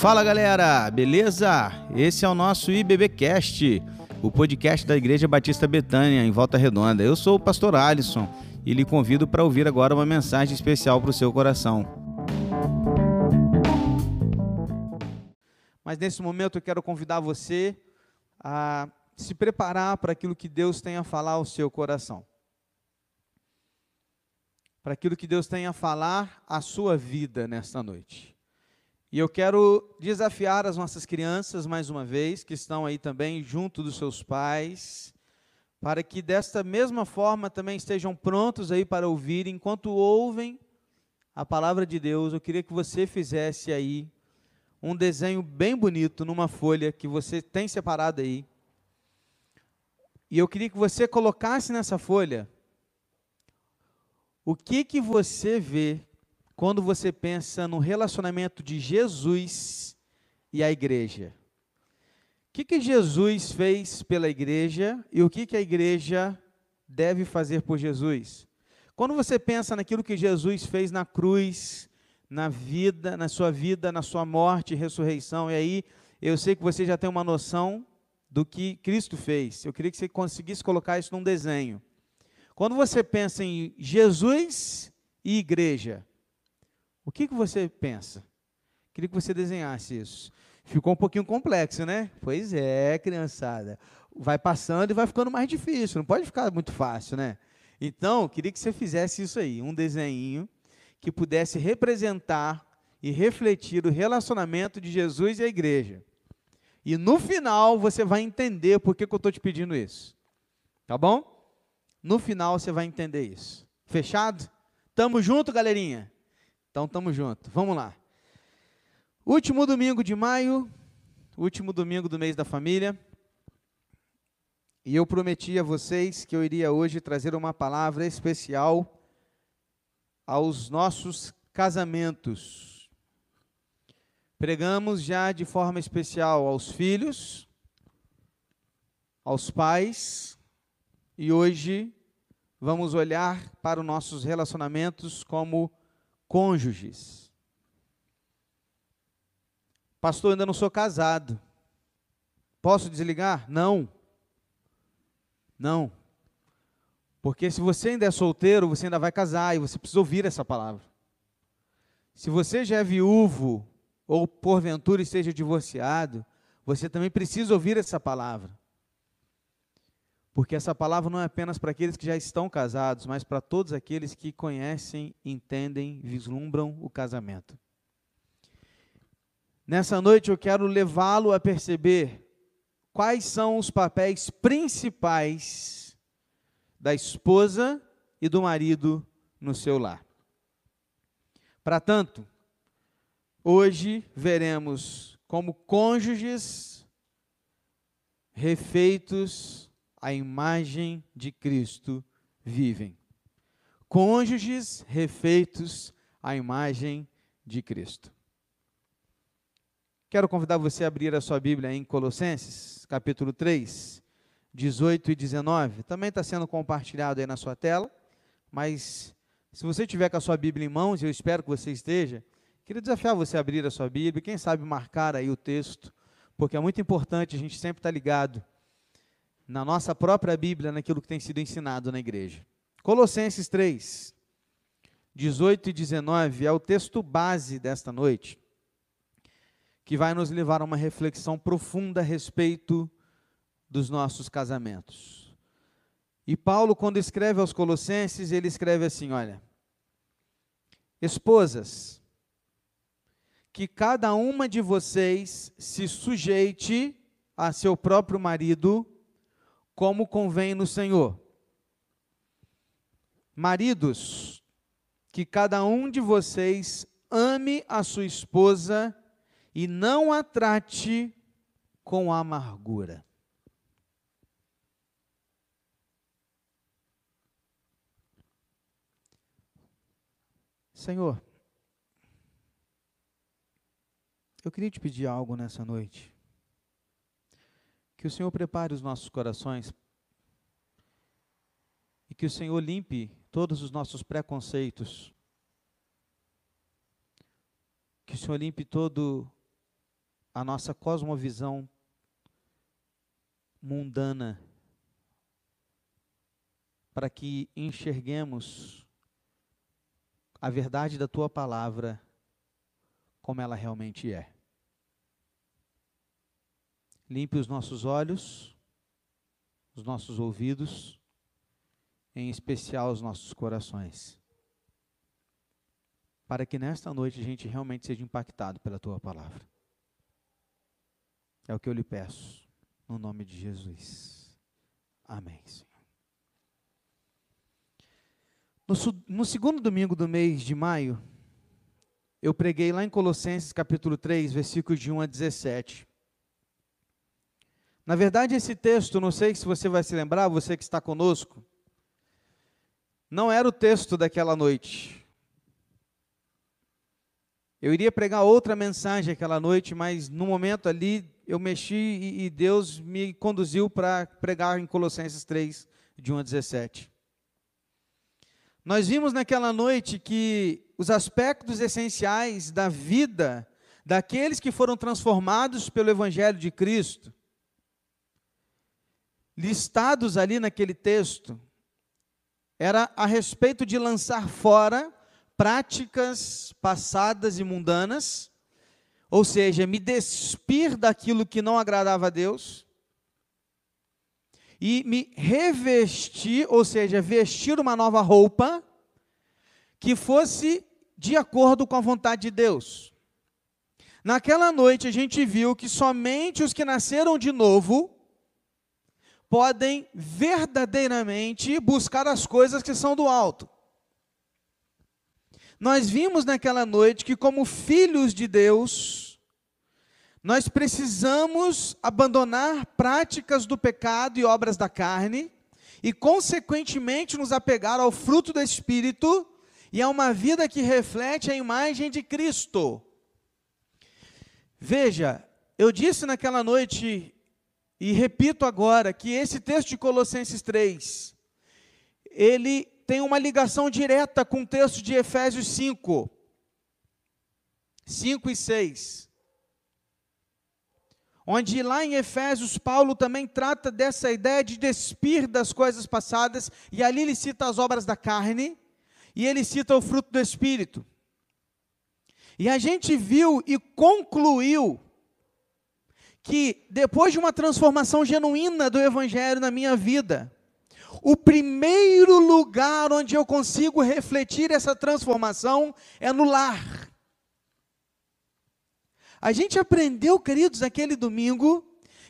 Fala galera, beleza? Esse é o nosso IBBcast, o podcast da Igreja Batista Betânia, em Volta Redonda. Eu sou o pastor Alisson e lhe convido para ouvir agora uma mensagem especial para o seu coração. Mas nesse momento eu quero convidar você a se preparar para aquilo que Deus tem a falar ao seu coração. Para aquilo que Deus tem a falar à sua vida nesta noite. E eu quero desafiar as nossas crianças, mais uma vez, que estão aí também junto dos seus pais, para que desta mesma forma também estejam prontos aí para ouvir, enquanto ouvem a palavra de Deus. Eu queria que você fizesse aí um desenho bem bonito numa folha que você tem separado aí. E eu queria que você colocasse nessa folha o que que você vê quando você pensa no relacionamento de Jesus e a igreja. O que, que Jesus fez pela igreja e o que, que a igreja deve fazer por Jesus? Quando você pensa naquilo que Jesus fez na cruz, na vida, na sua vida, na sua morte e ressurreição, e aí eu sei que você já tem uma noção do que Cristo fez. Eu queria que você conseguisse colocar isso num desenho. Quando você pensa em Jesus e igreja, o que, que você pensa? Queria que você desenhasse isso. Ficou um pouquinho complexo, né? Pois é, criançada. Vai passando e vai ficando mais difícil, não pode ficar muito fácil, né? Então, queria que você fizesse isso aí, um desenho que pudesse representar e refletir o relacionamento de Jesus e a igreja. E no final você vai entender por que, que eu estou te pedindo isso. Tá bom? No final você vai entender isso. Fechado? Tamo junto, galerinha? Então estamos juntos. Vamos lá. Último domingo de maio, último domingo do mês da família. E eu prometi a vocês que eu iria hoje trazer uma palavra especial aos nossos casamentos. Pregamos já de forma especial aos filhos, aos pais, e hoje vamos olhar para os nossos relacionamentos como cônjuges. Pastor, ainda não sou casado. Posso desligar? Não. Não. Porque se você ainda é solteiro, você ainda vai casar e você precisa ouvir essa palavra. Se você já é viúvo ou porventura esteja divorciado, você também precisa ouvir essa palavra. Porque essa palavra não é apenas para aqueles que já estão casados, mas para todos aqueles que conhecem, entendem, vislumbram o casamento. Nessa noite eu quero levá-lo a perceber quais são os papéis principais da esposa e do marido no seu lar. Para tanto, hoje veremos como cônjuges refeitos a imagem de Cristo vivem. Cônjuges refeitos à imagem de Cristo. Quero convidar você a abrir a sua Bíblia em Colossenses, capítulo 3, 18 e 19. Também está sendo compartilhado aí na sua tela, mas se você tiver com a sua Bíblia em mãos, eu espero que você esteja, queria desafiar você a abrir a sua Bíblia, quem sabe marcar aí o texto, porque é muito importante a gente sempre estar tá ligado na nossa própria Bíblia, naquilo que tem sido ensinado na igreja. Colossenses 3, 18 e 19 é o texto base desta noite, que vai nos levar a uma reflexão profunda a respeito dos nossos casamentos. E Paulo, quando escreve aos Colossenses, ele escreve assim: olha, esposas, que cada uma de vocês se sujeite a seu próprio marido como convém no Senhor. Maridos, que cada um de vocês ame a sua esposa e não a trate com amargura. Senhor, eu queria te pedir algo nessa noite. Que o Senhor prepare os nossos corações e que o Senhor limpe todos os nossos preconceitos. Que o Senhor limpe todo a nossa cosmovisão mundana, para que enxerguemos a verdade da tua palavra como ela realmente é. Limpe os nossos olhos, os nossos ouvidos, em especial os nossos corações, para que nesta noite a gente realmente seja impactado pela tua palavra. É o que eu lhe peço, no nome de Jesus. Amém, Senhor. No, no, segundo domingo do mês de maio, eu preguei lá em Colossenses capítulo 3, versículos de 1 a 17. Na verdade, esse texto, não sei se você vai se lembrar, você que está conosco, não era o texto daquela noite. Eu iria pregar outra mensagem aquela noite, mas no momento ali eu mexi e, e Deus me conduziu para pregar em Colossenses 3, de 1 a 17. Nós vimos naquela noite que os aspectos essenciais da vida daqueles que foram transformados pelo Evangelho de Cristo, listados ali naquele texto, era a respeito de lançar fora práticas passadas e mundanas, ou seja, me despir daquilo que não agradava a Deus e me revestir, ou seja, vestir uma nova roupa que fosse de acordo com a vontade de Deus. Naquela noite a gente viu que somente os que nasceram de novo podem verdadeiramente buscar as coisas que são do alto. Nós vimos naquela noite que, como filhos de Deus, nós precisamos abandonar práticas do pecado e obras da carne e, consequentemente, nos apegar ao fruto do Espírito e a uma vida que reflete a imagem de Cristo. Veja, eu disse naquela noite e repito agora que esse texto de Colossenses 3, ele tem uma ligação direta com o texto de Efésios 5, 5 e 6. Onde lá em Efésios, Paulo também trata dessa ideia de despir das coisas passadas, e ali ele cita as obras da carne, e ele cita o fruto do Espírito. E a gente viu e concluiu que depois de uma transformação genuína do Evangelho na minha vida, o primeiro lugar onde eu consigo refletir essa transformação é no lar. A gente aprendeu, queridos, naquele domingo,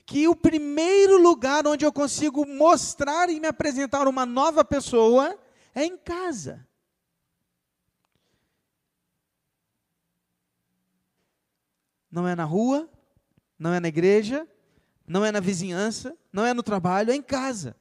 que o primeiro lugar onde eu consigo mostrar e me apresentar uma nova pessoa é em casa. Não é na rua, não é na igreja, não é na vizinhança, não é no trabalho, é em casa.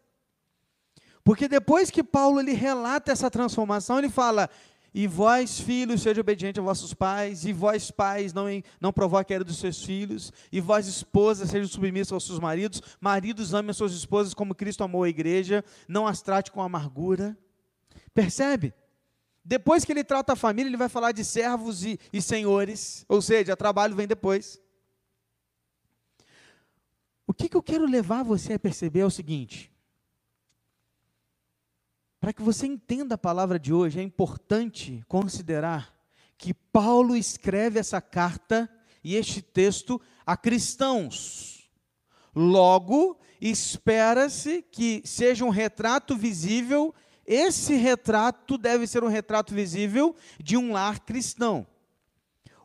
Porque depois que Paulo ele relata essa transformação, ele fala: E vós, filhos, sejam obedientes a vossos pais, e vós, pais, não, não provoquem a ira dos seus filhos, e vós, esposas, sejam submissas aos seus maridos, maridos amem as suas esposas como Cristo amou a igreja, não as trate com amargura. Percebe? Depois que ele trata a família, ele vai falar de servos e, e senhores, ou seja, trabalho vem depois. Que, que eu quero levar você a perceber é o seguinte: para que você entenda a palavra de hoje, é importante considerar que Paulo escreve essa carta e este texto a cristãos. Logo, espera-se que seja um retrato visível, esse retrato deve ser um retrato visível de um lar cristão.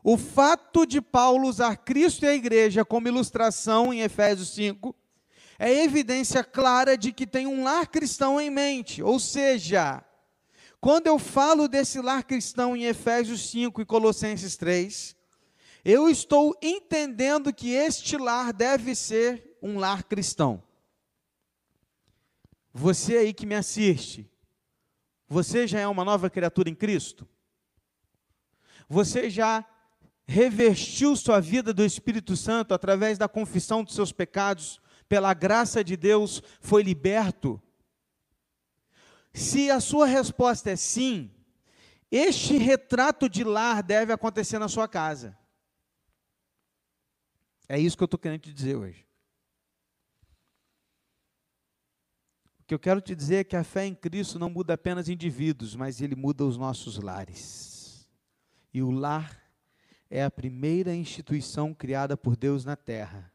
O fato de Paulo usar Cristo e a igreja como ilustração em Efésios 5 é evidência clara de que tem um lar cristão em mente. Ou seja, quando eu falo desse lar cristão em Efésios 5 e Colossenses 3, eu estou entendendo que este lar deve ser um lar cristão. Você aí que me assiste, você já é uma nova criatura em Cristo? Você já revestiu sua vida do Espírito Santo através da confissão dos seus pecados, pela graça de Deus, foi liberto? Se a sua resposta é sim, este retrato de lar deve acontecer na sua casa. É isso que eu estou querendo te dizer hoje. O que eu quero te dizer é que a fé em Cristo não muda apenas indivíduos, mas ele muda os nossos lares. E o lar é a primeira instituição criada por Deus na terra.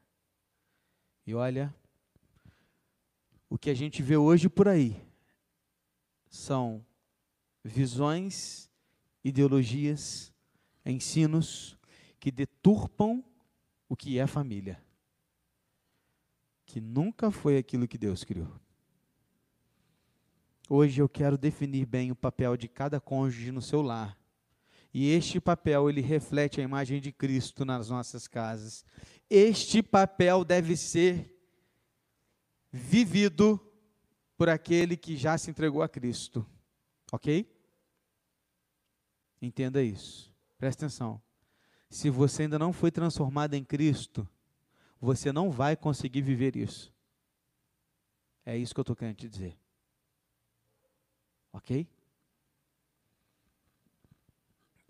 E olha, o que a gente vê hoje por aí são visões, ideologias, ensinos que deturpam o que é família, que nunca foi aquilo que Deus criou. Hoje eu quero definir bem o papel de cada cônjuge no seu lar. E este papel ele reflete a imagem de Cristo nas nossas casas. Este papel deve ser vivido por aquele que já se entregou a Cristo. OK? Entenda isso. Presta atenção. Se você ainda não foi transformado em Cristo, você não vai conseguir viver isso. É isso que eu estou querendo te dizer. Ok?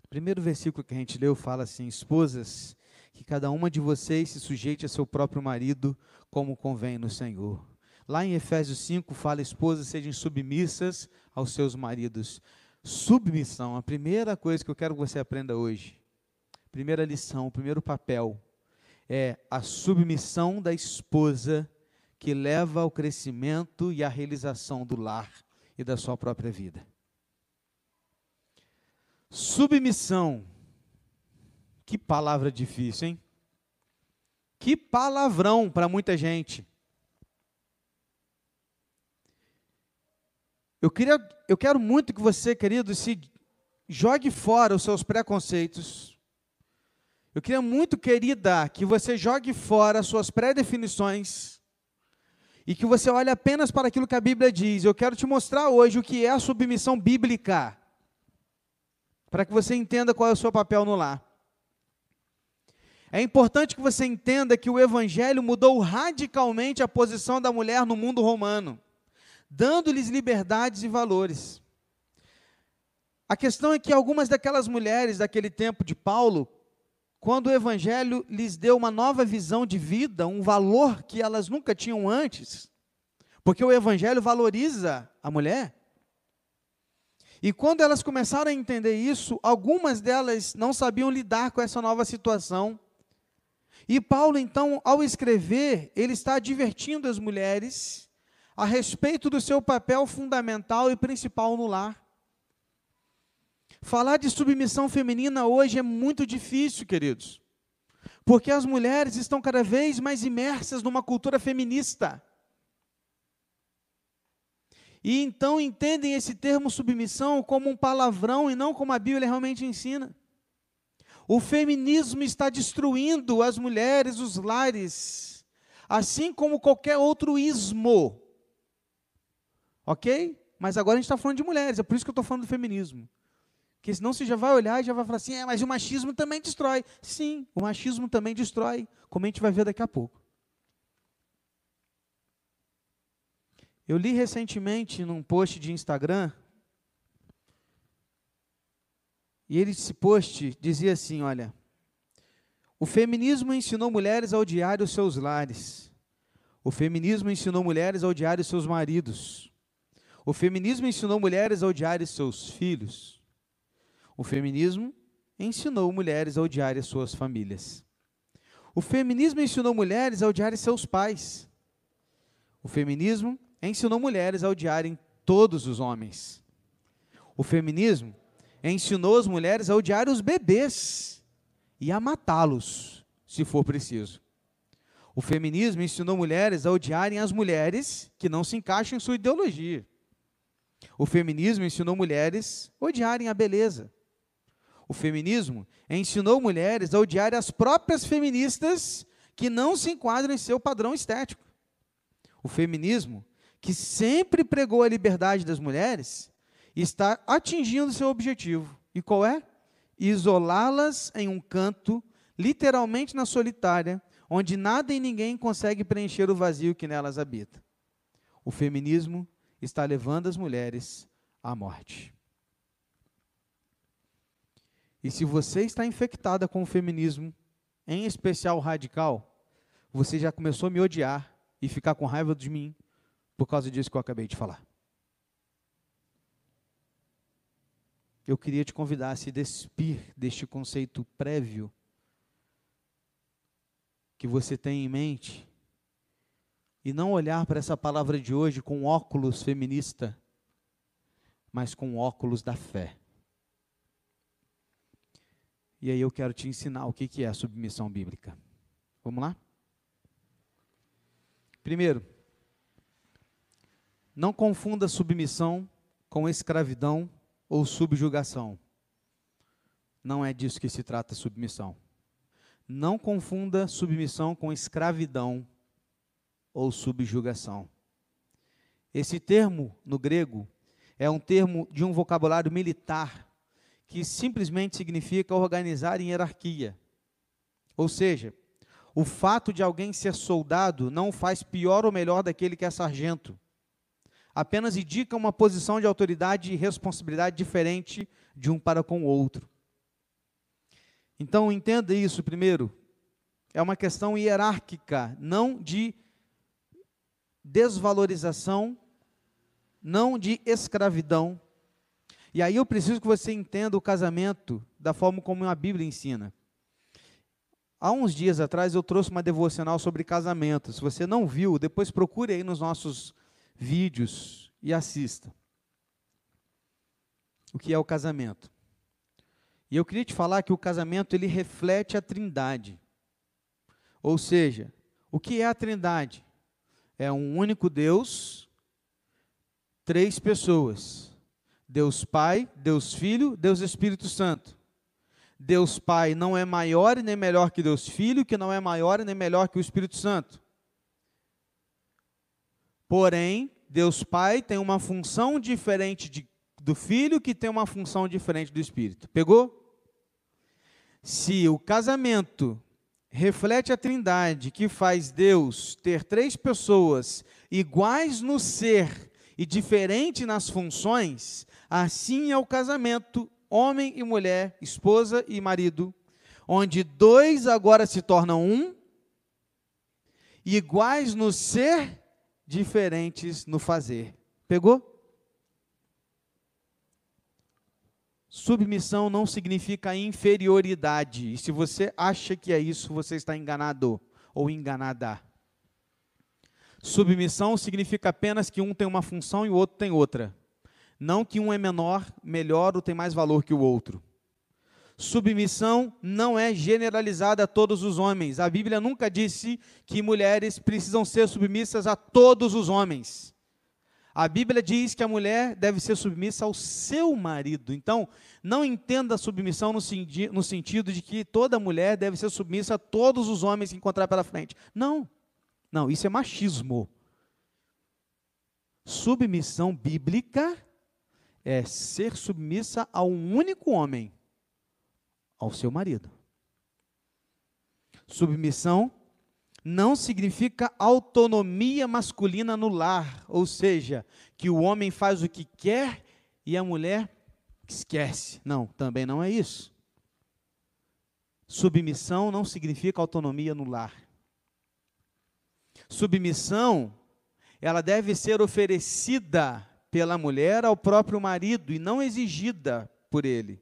O primeiro versículo que a gente leu fala assim: Esposas, que cada uma de vocês se sujeite a seu próprio marido, como convém no Senhor. Lá em Efésios 5 fala: Esposas, sejam submissas aos seus maridos. Submissão, a primeira coisa que eu quero que você aprenda hoje primeira lição, o primeiro papel é a submissão da esposa que leva ao crescimento e à realização do lar e da sua própria vida. Submissão. Que palavra difícil, hein? Que palavrão para muita gente. Eu, queria, eu quero muito que você, querido, se jogue fora os seus preconceitos, eu queria muito, querida, que você jogue fora suas pré-definições e que você olhe apenas para aquilo que a Bíblia diz. Eu quero te mostrar hoje o que é a submissão bíblica, para que você entenda qual é o seu papel no lar. É importante que você entenda que o Evangelho mudou radicalmente a posição da mulher no mundo romano, dando-lhes liberdades e valores. A questão é que algumas daquelas mulheres daquele tempo de Paulo quando o Evangelho lhes deu uma nova visão de vida, um valor que elas nunca tinham antes, porque o Evangelho valoriza a mulher. E quando elas começaram a entender isso, algumas delas não sabiam lidar com essa nova situação. E Paulo, então, ao escrever, ele está advertindo as mulheres a respeito do seu papel fundamental e principal no lar. Falar de submissão feminina hoje é muito difícil, queridos, porque as mulheres estão cada vez mais imersas numa cultura feminista. E então entendem esse termo submissão como um palavrão e não como a Bíblia realmente ensina. O feminismo está destruindo as mulheres, os lares, assim como qualquer outro ismo. Ok? Mas agora a gente está falando de mulheres, é por isso que eu estou falando do feminismo. Porque senão você já vai olhar e já vai falar assim, é, mas o machismo também destrói. Sim, o machismo também destrói, como a gente vai ver daqui a pouco. Eu li recentemente num post de Instagram, e ele, esse post dizia assim: olha, o feminismo ensinou mulheres a odiar os seus lares. O feminismo ensinou mulheres a odiar os seus maridos. O feminismo ensinou mulheres a odiar os seus filhos. O feminismo ensinou mulheres a odiarem suas famílias. O feminismo ensinou mulheres a odiarem seus pais. O feminismo ensinou mulheres a odiarem todos os homens. O feminismo ensinou as mulheres a odiar os bebês e a matá-los, se for preciso. O feminismo ensinou mulheres a odiarem as mulheres que não se encaixam em sua ideologia. O feminismo ensinou mulheres a odiarem a beleza o feminismo, ensinou mulheres a odiar as próprias feministas que não se enquadram em seu padrão estético. O feminismo, que sempre pregou a liberdade das mulheres, está atingindo seu objetivo. E qual é? Isolá-las em um canto, literalmente na solitária, onde nada e ninguém consegue preencher o vazio que nelas habita. O feminismo está levando as mulheres à morte. E se você está infectada com o feminismo, em especial radical, você já começou a me odiar e ficar com raiva de mim por causa disso que eu acabei de falar. Eu queria te convidar a se despir deste conceito prévio que você tem em mente e não olhar para essa palavra de hoje com óculos feminista, mas com óculos da fé. E aí eu quero te ensinar o que é a submissão bíblica. Vamos lá? Primeiro, não confunda submissão com escravidão ou subjugação. Não é disso que se trata submissão. Não confunda submissão com escravidão ou subjugação. Esse termo no grego é um termo de um vocabulário militar que simplesmente significa organizar em hierarquia. Ou seja, o fato de alguém ser soldado não faz pior ou melhor daquele que é sargento. Apenas indica uma posição de autoridade e responsabilidade diferente de um para com o outro. Então, entenda isso primeiro. É uma questão hierárquica, não de desvalorização, não de escravidão, e aí eu preciso que você entenda o casamento da forma como a Bíblia ensina. Há uns dias atrás eu trouxe uma devocional sobre casamento. Se você não viu, depois procure aí nos nossos vídeos e assista. O que é o casamento? E eu queria te falar que o casamento ele reflete a Trindade. Ou seja, o que é a Trindade? É um único Deus, três pessoas Deus Pai, Deus Filho, Deus Espírito Santo. Deus Pai não é maior e nem melhor que Deus Filho, que não é maior e nem melhor que o Espírito Santo. Porém, Deus Pai tem uma função diferente de, do Filho, que tem uma função diferente do Espírito. Pegou? Se o casamento reflete a Trindade, que faz Deus ter três pessoas iguais no ser e diferente nas funções, Assim é o casamento, homem e mulher, esposa e marido, onde dois agora se tornam um, iguais no ser, diferentes no fazer. Pegou? Submissão não significa inferioridade. E se você acha que é isso, você está enganado ou enganada. Submissão significa apenas que um tem uma função e o outro tem outra. Não que um é menor, melhor ou tem mais valor que o outro. Submissão não é generalizada a todos os homens. A Bíblia nunca disse que mulheres precisam ser submissas a todos os homens. A Bíblia diz que a mulher deve ser submissa ao seu marido. Então, não entenda a submissão no, no sentido de que toda mulher deve ser submissa a todos os homens que encontrar pela frente. Não. Não, isso é machismo. Submissão bíblica é ser submissa a um único homem, ao seu marido. Submissão não significa autonomia masculina no lar, ou seja, que o homem faz o que quer e a mulher esquece. Não, também não é isso. Submissão não significa autonomia no lar. Submissão, ela deve ser oferecida pela mulher ao próprio marido e não exigida por ele.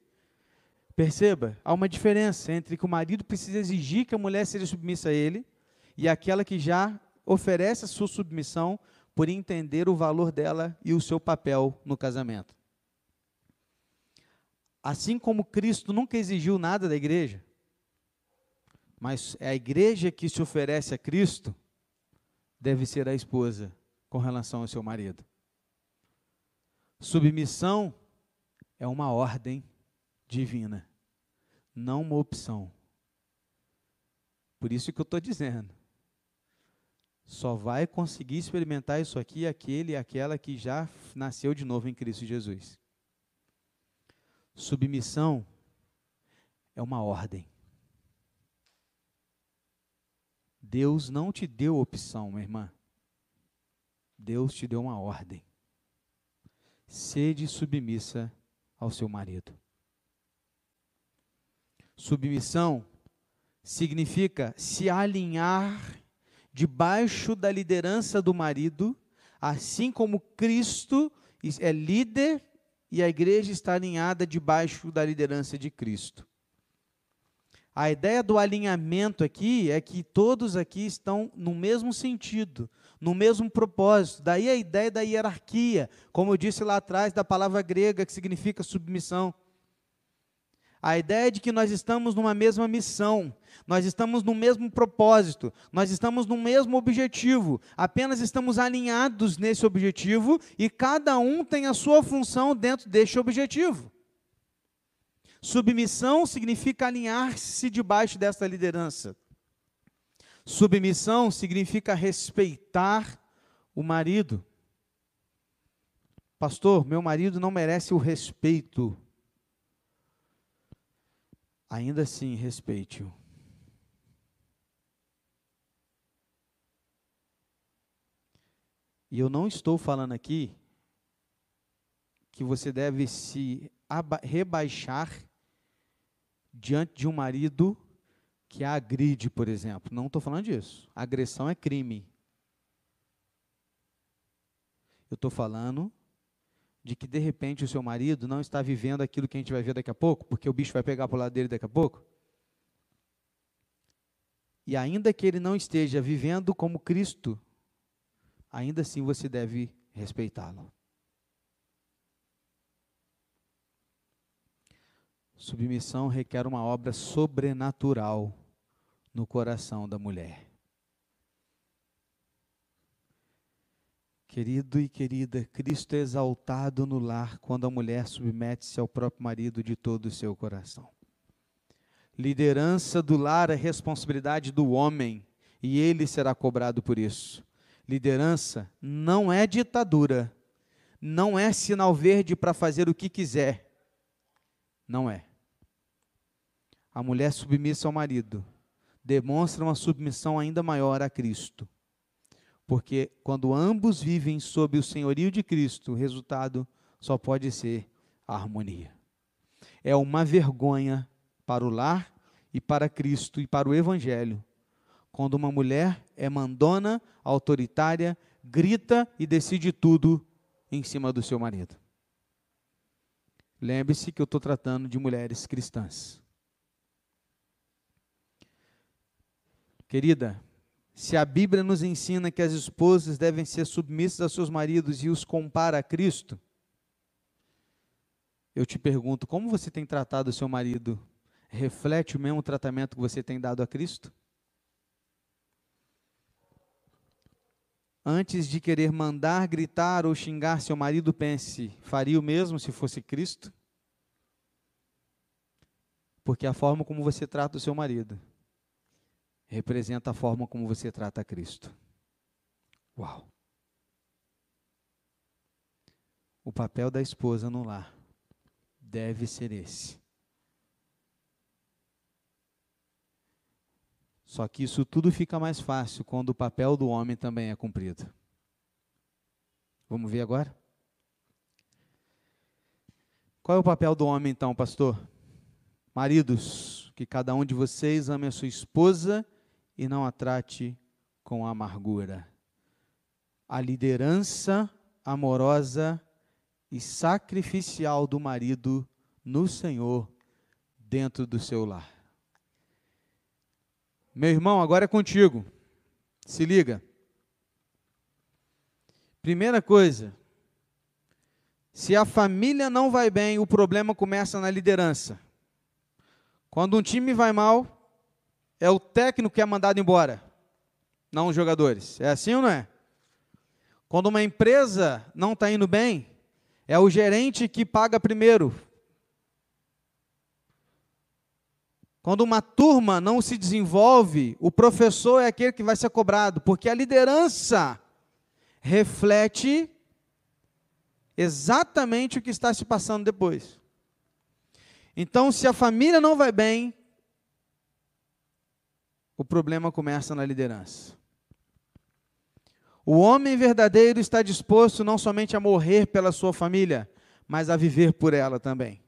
Perceba, há uma diferença entre que o marido precisa exigir que a mulher seja submissa a ele e aquela que já oferece a sua submissão por entender o valor dela e o seu papel no casamento. Assim como Cristo nunca exigiu nada da igreja, mas é a igreja que se oferece a Cristo, deve ser a esposa com relação ao seu marido. Submissão é uma ordem divina, não uma opção. Por isso que eu estou dizendo. Só vai conseguir experimentar isso aqui aquele e aquela que já nasceu de novo em Cristo Jesus. Submissão é uma ordem. Deus não te deu opção, minha irmã. Deus te deu uma ordem sede submissa ao seu marido. Submissão significa se alinhar debaixo da liderança do marido, assim como Cristo é líder e a igreja está alinhada debaixo da liderança de Cristo. A ideia do alinhamento aqui é que todos aqui estão no mesmo sentido, no mesmo propósito. Daí a ideia da hierarquia, como eu disse lá atrás, da palavra grega que significa submissão. A ideia de que nós estamos numa mesma missão, nós estamos no mesmo propósito, nós estamos no mesmo objetivo, apenas estamos alinhados nesse objetivo e cada um tem a sua função dentro deste objetivo. Submissão significa alinhar-se debaixo dessa liderança. Submissão significa respeitar o marido. Pastor, meu marido não merece o respeito ainda assim respeite-o. E eu não estou falando aqui que você deve se rebaixar diante de um marido que a agride, por exemplo. Não estou falando disso. agressão é crime. Eu estou falando de que de repente o seu marido não está vivendo aquilo que a gente vai ver daqui a pouco, porque o bicho vai pegar para o lado dele daqui a pouco? E ainda que ele não esteja vivendo como Cristo, ainda assim você deve respeitá-lo. Submissão requer uma obra sobrenatural no coração da mulher. Querido e querida, Cristo é exaltado no lar quando a mulher submete-se ao próprio marido de todo o seu coração. Liderança do lar é responsabilidade do homem e ele será cobrado por isso. Liderança não é ditadura, não é sinal verde para fazer o que quiser. Não é. A mulher submissa ao marido demonstra uma submissão ainda maior a Cristo. Porque quando ambos vivem sob o senhorio de Cristo, o resultado só pode ser a harmonia. É uma vergonha para o lar e para Cristo e para o Evangelho quando uma mulher é mandona, autoritária, grita e decide tudo em cima do seu marido. Lembre-se que eu estou tratando de mulheres cristãs. Querida, se a Bíblia nos ensina que as esposas devem ser submissas aos seus maridos e os compara a Cristo, eu te pergunto, como você tem tratado o seu marido? Reflete o mesmo tratamento que você tem dado a Cristo? Antes de querer mandar, gritar ou xingar seu marido, pense: faria o mesmo se fosse Cristo? Porque a forma como você trata o seu marido representa a forma como você trata Cristo. Uau! O papel da esposa no lar deve ser esse. Só que isso tudo fica mais fácil quando o papel do homem também é cumprido. Vamos ver agora? Qual é o papel do homem então, pastor? Maridos, que cada um de vocês ame a sua esposa e não a trate com amargura. A liderança amorosa e sacrificial do marido no Senhor dentro do seu lar. Meu irmão, agora é contigo. Se liga. Primeira coisa, se a família não vai bem, o problema começa na liderança. Quando um time vai mal, é o técnico que é mandado embora, não os jogadores. É assim ou não é? Quando uma empresa não está indo bem, é o gerente que paga primeiro. Quando uma turma não se desenvolve, o professor é aquele que vai ser cobrado, porque a liderança reflete exatamente o que está se passando depois. Então, se a família não vai bem, o problema começa na liderança. O homem verdadeiro está disposto não somente a morrer pela sua família, mas a viver por ela também.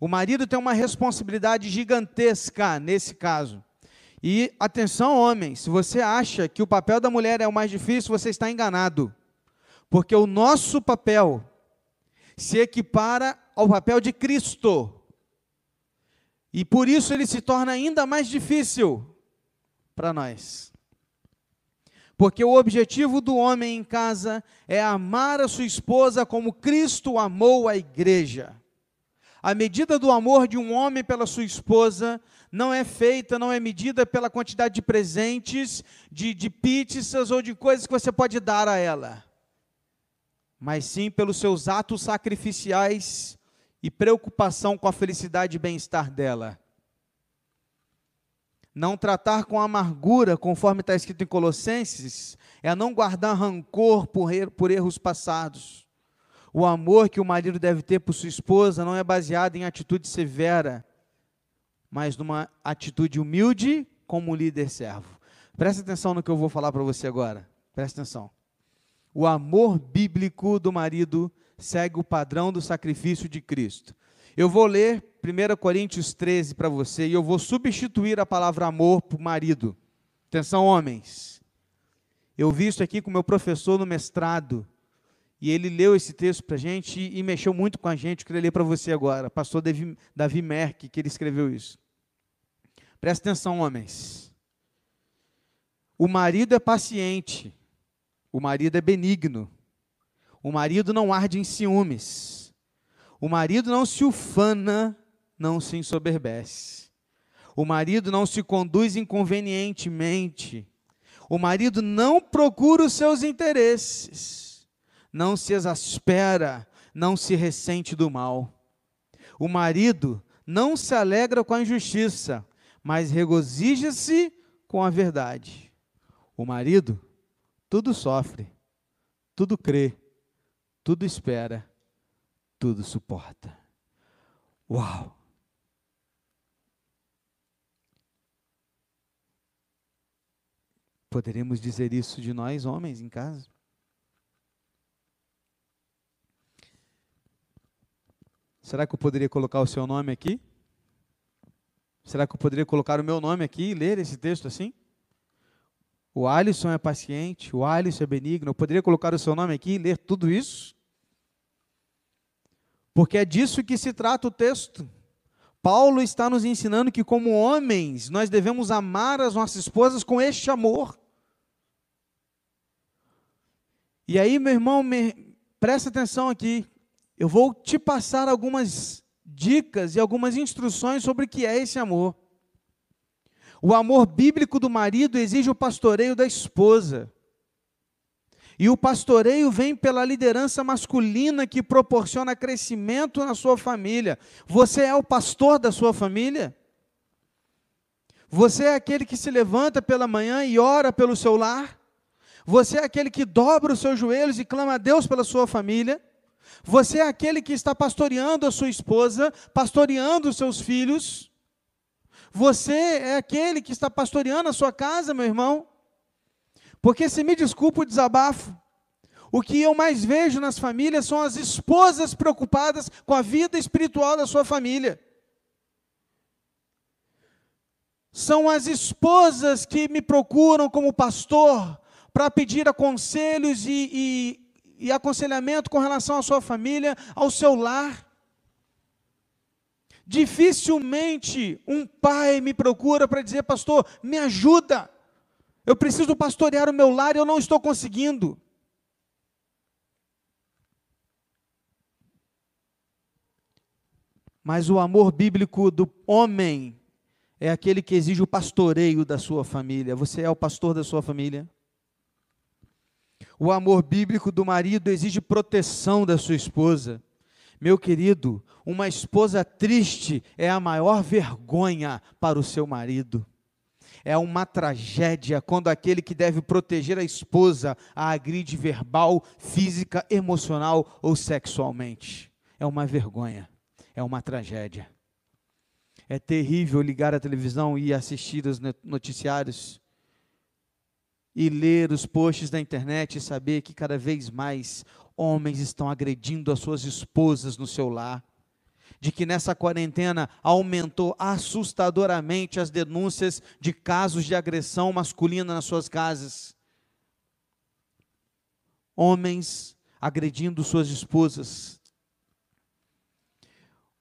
O marido tem uma responsabilidade gigantesca nesse caso. E atenção, homens, se você acha que o papel da mulher é o mais difícil, você está enganado. Porque o nosso papel se equipara ao papel de Cristo. E por isso ele se torna ainda mais difícil para nós. Porque o objetivo do homem em casa é amar a sua esposa como Cristo amou a igreja. A medida do amor de um homem pela sua esposa não é feita, não é medida pela quantidade de presentes, de, de pizzas ou de coisas que você pode dar a ela, mas sim pelos seus atos sacrificiais e preocupação com a felicidade e bem-estar dela. Não tratar com amargura, conforme está escrito em Colossenses, é não guardar rancor por, er por erros passados. O amor que o marido deve ter por sua esposa não é baseado em atitude severa, mas numa atitude humilde como líder servo. Presta atenção no que eu vou falar para você agora. Presta atenção. O amor bíblico do marido segue o padrão do sacrifício de Cristo. Eu vou ler 1 Coríntios 13 para você e eu vou substituir a palavra amor por marido. Atenção, homens. Eu vi isso aqui com meu professor no mestrado. E ele leu esse texto para a gente e, mexeu muito com a gente. Eu queria ler para você agora. Pastor Davi, Davi Merck, que ele escreveu isso. Presta atenção, homens. O marido é paciente. O marido é benigno. O marido não arde em ciúmes. O marido não se ufana, não se ensoberbece. O marido não se conduz inconvenientemente. O marido não procura os seus interesses. Não se exaspera, não se ressente do mal. O marido não se alegra com a injustiça, mas regozija-se com a verdade. O marido tudo sofre, tudo crê, tudo espera tudo suporta. Uau! Poderemos dizer isso de nós, homens, em casa? Será que eu poderia colocar o seu nome aqui? Será que eu poderia colocar o meu nome aqui e ler esse texto assim? O Alisson é paciente, o Alisson é benigno. Eu poderia colocar o seu nome aqui e ler tudo isso? Porque é disso que se trata o texto. Paulo está nos ensinando que, como homens, nós devemos amar as nossas esposas com este amor. E aí, meu irmão, me... presta atenção aqui. Eu vou te passar algumas dicas e algumas instruções sobre o que é esse amor. O amor bíblico do marido exige o pastoreio da esposa. E o pastoreio vem pela liderança masculina que proporciona crescimento na sua família. Você é o pastor da sua família? Você é aquele que se levanta pela manhã e ora pelo seu lar? Você é aquele que dobra os seus joelhos e clama a Deus pela sua família? Você é aquele que está pastoreando a sua esposa, pastoreando os seus filhos? Você é aquele que está pastoreando a sua casa, meu irmão? Porque se me desculpa o desabafo, o que eu mais vejo nas famílias são as esposas preocupadas com a vida espiritual da sua família. São as esposas que me procuram como pastor para pedir aconselhos e, e, e aconselhamento com relação à sua família, ao seu lar. Dificilmente um pai me procura para dizer, pastor, me ajuda. Eu preciso pastorear o meu lar e eu não estou conseguindo. Mas o amor bíblico do homem é aquele que exige o pastoreio da sua família. Você é o pastor da sua família? O amor bíblico do marido exige proteção da sua esposa. Meu querido, uma esposa triste é a maior vergonha para o seu marido é uma tragédia quando aquele que deve proteger a esposa a agride verbal, física, emocional ou sexualmente. É uma vergonha, é uma tragédia. É terrível ligar a televisão e assistir os noticiários e ler os posts da internet e saber que cada vez mais homens estão agredindo as suas esposas no seu lar de que nessa quarentena aumentou assustadoramente as denúncias de casos de agressão masculina nas suas casas. Homens agredindo suas esposas.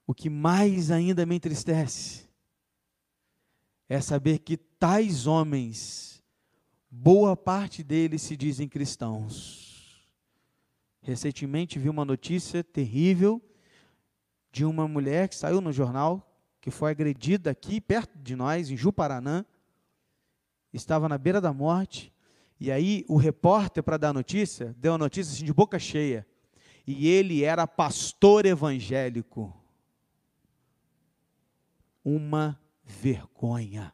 O que mais ainda me entristece é saber que tais homens, boa parte deles se dizem cristãos. Recentemente vi uma notícia terrível de uma mulher que saiu no jornal, que foi agredida aqui perto de nós, em Juparanã, estava na beira da morte, e aí o repórter, para dar a notícia, deu a notícia assim, de boca cheia, e ele era pastor evangélico. Uma vergonha.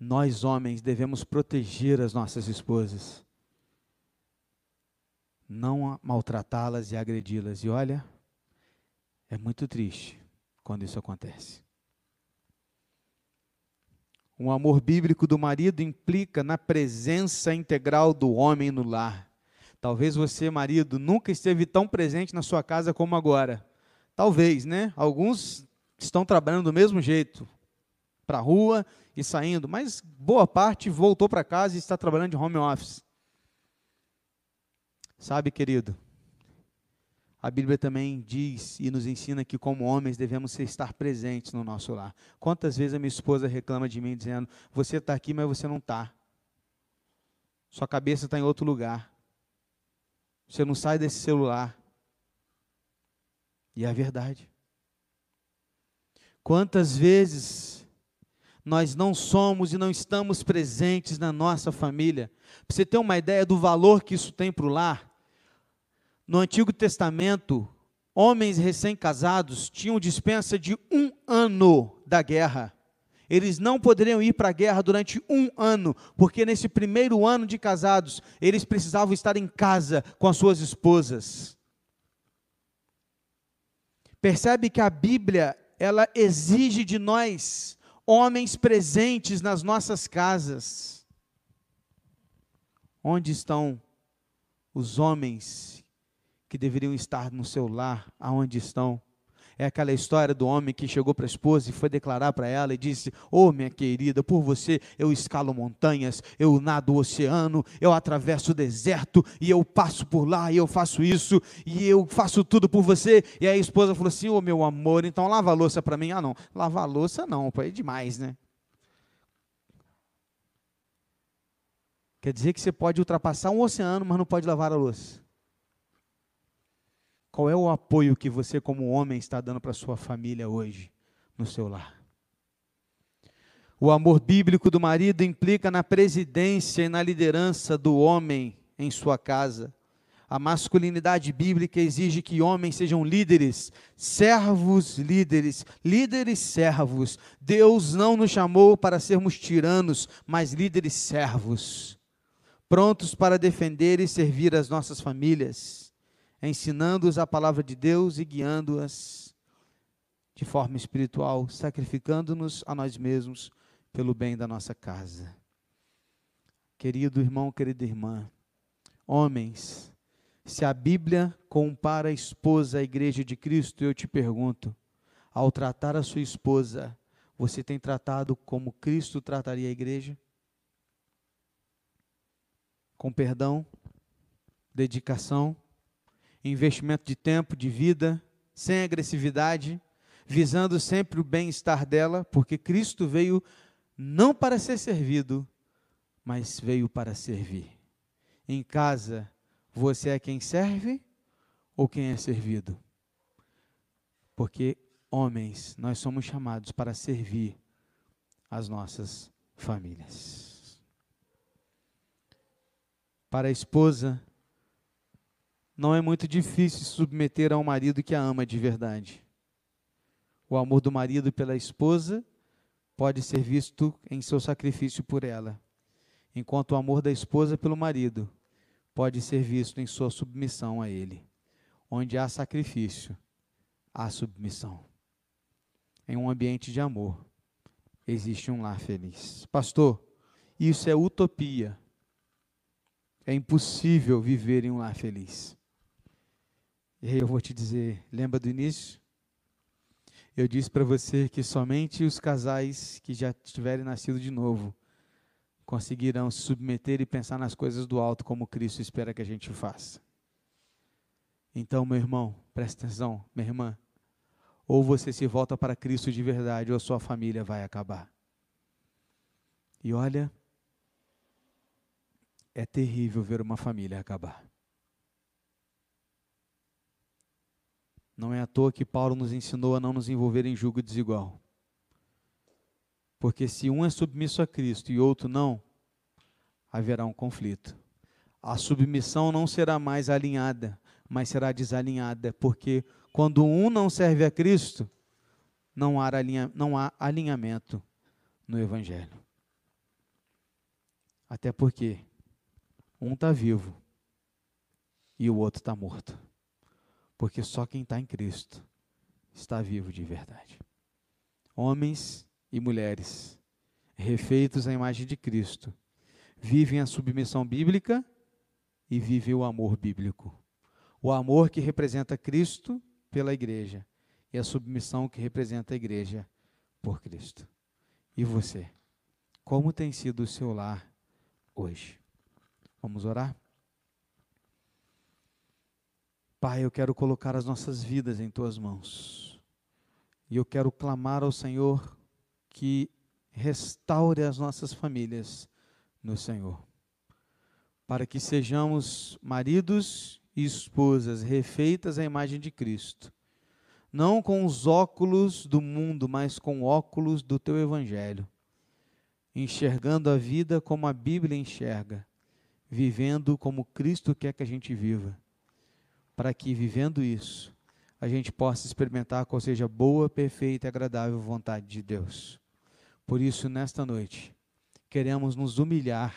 Nós, homens, devemos proteger as nossas esposas, não maltratá-las e agredi-las. E olha, é muito triste quando isso acontece. Um amor bíblico do marido implica na presença integral do homem no lar. Talvez você, marido, nunca esteve tão presente na sua casa como agora. Talvez, né? Alguns estão trabalhando do mesmo jeito, para a rua e saindo, mas boa parte voltou para casa e está trabalhando de home office. Sabe, querido, a Bíblia também diz e nos ensina que, como homens, devemos estar presentes no nosso lar. Quantas vezes a minha esposa reclama de mim, dizendo: Você está aqui, mas você não está. Sua cabeça está em outro lugar. Você não sai desse celular. E é a verdade. Quantas vezes nós não somos e não estamos presentes na nossa família. Para você ter uma ideia do valor que isso tem para o lar, no Antigo Testamento, homens recém-casados tinham dispensa de um ano da guerra. Eles não poderiam ir para a guerra durante um ano, porque nesse primeiro ano de casados, eles precisavam estar em casa com as suas esposas. Percebe que a Bíblia, ela exige de nós homens presentes nas nossas casas. Onde estão os homens que deveriam estar no seu lar? Aonde estão? É aquela história do homem que chegou para a esposa e foi declarar para ela e disse: oh, minha querida, por você eu escalo montanhas, eu nado o oceano, eu atravesso o deserto e eu passo por lá e eu faço isso e eu faço tudo por você. E aí a esposa falou assim: oh, meu amor, então lava a louça para mim. Ah, não, lavar a louça não, é demais, né? Quer dizer que você pode ultrapassar um oceano, mas não pode lavar a louça. Qual é o apoio que você, como homem, está dando para sua família hoje, no seu lar? O amor bíblico do marido implica na presidência e na liderança do homem em sua casa. A masculinidade bíblica exige que homens sejam líderes, servos líderes, líderes servos. Deus não nos chamou para sermos tiranos, mas líderes servos, prontos para defender e servir as nossas famílias ensinando-os a palavra de Deus e guiando-as de forma espiritual, sacrificando-nos a nós mesmos pelo bem da nossa casa. Querido irmão, querida irmã, homens, se a Bíblia compara a esposa à igreja de Cristo, eu te pergunto, ao tratar a sua esposa, você tem tratado como Cristo trataria a igreja? Com perdão, dedicação, investimento de tempo, de vida, sem agressividade, visando sempre o bem-estar dela, porque Cristo veio não para ser servido, mas veio para servir. Em casa, você é quem serve ou quem é servido? Porque, homens, nós somos chamados para servir as nossas famílias. Para a esposa, não é muito difícil se submeter a um marido que a ama de verdade. O amor do marido pela esposa pode ser visto em seu sacrifício por ela, enquanto o amor da esposa pelo marido pode ser visto em sua submissão a ele. Onde há sacrifício, há submissão. Em um ambiente de amor, existe um lar feliz. Pastor, isso é utopia. é impossível viver em um lar feliz. E aí eu vou te dizer, lembra do início? Eu disse para você que somente os casais que já tiverem nascido de novo conseguirão se submeter e pensar nas coisas do alto como Cristo espera que a gente faça. Então, meu irmão, presta atenção, minha irmã. Ou você se volta para Cristo de verdade, ou a sua família vai acabar. E olha, é terrível ver uma família acabar. Não é à toa que Paulo nos ensinou a não nos envolver em julgo desigual. Porque se um é submisso a Cristo e outro não, haverá um conflito. A submissão não será mais alinhada, mas será desalinhada, porque quando um não serve a Cristo, não há, alinha, não há alinhamento no Evangelho. Até porque um está vivo e o outro está morto porque só quem está em Cristo está vivo de verdade. Homens e mulheres, refeitos à imagem de Cristo, vivem a submissão bíblica e vivem o amor bíblico. O amor que representa Cristo pela igreja e a submissão que representa a igreja por Cristo. E você? Como tem sido o seu lar hoje? Vamos orar? Pai, eu quero colocar as nossas vidas em tuas mãos. E eu quero clamar ao Senhor que restaure as nossas famílias no Senhor. Para que sejamos maridos e esposas refeitas à imagem de Cristo. Não com os óculos do mundo, mas com óculos do teu evangelho. Enxergando a vida como a Bíblia enxerga, vivendo como Cristo quer que a gente viva para que, vivendo isso, a gente possa experimentar qual seja a boa, perfeita e agradável vontade de Deus. Por isso, nesta noite, queremos nos humilhar,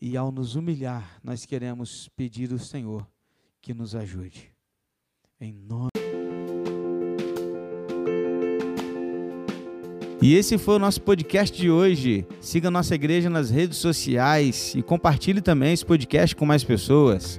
e ao nos humilhar, nós queremos pedir ao Senhor que nos ajude. Em nome E esse foi o nosso podcast de hoje. Siga nossa igreja nas redes sociais e compartilhe também esse podcast com mais pessoas.